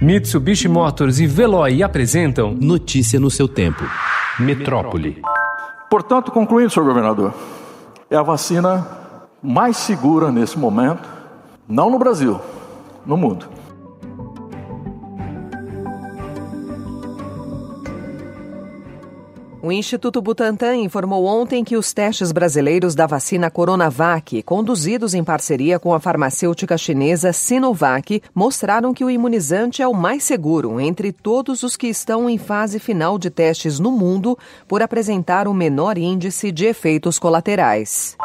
Mitsubishi Motors e Veloy apresentam Notícia no seu tempo. Metrópole. Portanto, concluindo, senhor governador, é a vacina mais segura nesse momento, não no Brasil, no mundo. O Instituto Butantan informou ontem que os testes brasileiros da vacina Coronavac, conduzidos em parceria com a farmacêutica chinesa Sinovac, mostraram que o imunizante é o mais seguro entre todos os que estão em fase final de testes no mundo por apresentar o menor índice de efeitos colaterais.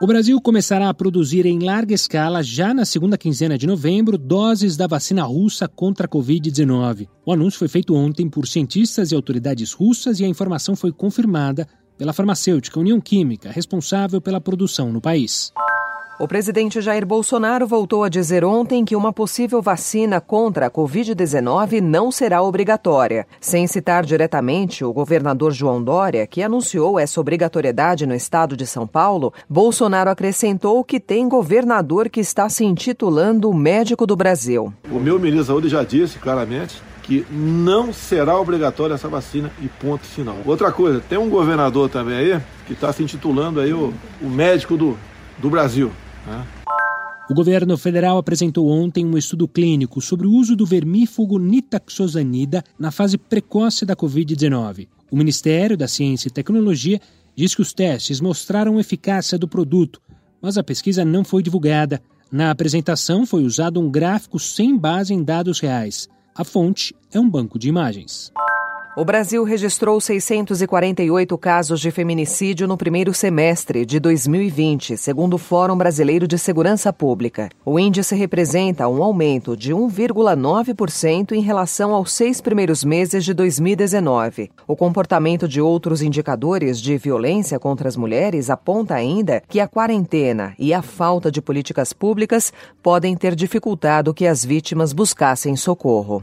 O Brasil começará a produzir em larga escala, já na segunda quinzena de novembro, doses da vacina russa contra a Covid-19. O anúncio foi feito ontem por cientistas e autoridades russas e a informação foi confirmada pela farmacêutica União Química, responsável pela produção no país. O presidente Jair Bolsonaro voltou a dizer ontem que uma possível vacina contra a Covid-19 não será obrigatória. Sem citar diretamente o governador João Dória, que anunciou essa obrigatoriedade no estado de São Paulo, Bolsonaro acrescentou que tem governador que está se intitulando médico do Brasil. O meu ministro da Saúde já disse claramente que não será obrigatória essa vacina e ponto final. Outra coisa, tem um governador também aí que está se intitulando aí o, o médico do, do Brasil. O governo federal apresentou ontem um estudo clínico sobre o uso do vermífugo nitaxosanida na fase precoce da Covid-19. O Ministério da Ciência e Tecnologia diz que os testes mostraram eficácia do produto, mas a pesquisa não foi divulgada. Na apresentação foi usado um gráfico sem base em dados reais. A fonte é um banco de imagens. O Brasil registrou 648 casos de feminicídio no primeiro semestre de 2020, segundo o Fórum Brasileiro de Segurança Pública. O índice representa um aumento de 1,9% em relação aos seis primeiros meses de 2019. O comportamento de outros indicadores de violência contra as mulheres aponta ainda que a quarentena e a falta de políticas públicas podem ter dificultado que as vítimas buscassem socorro.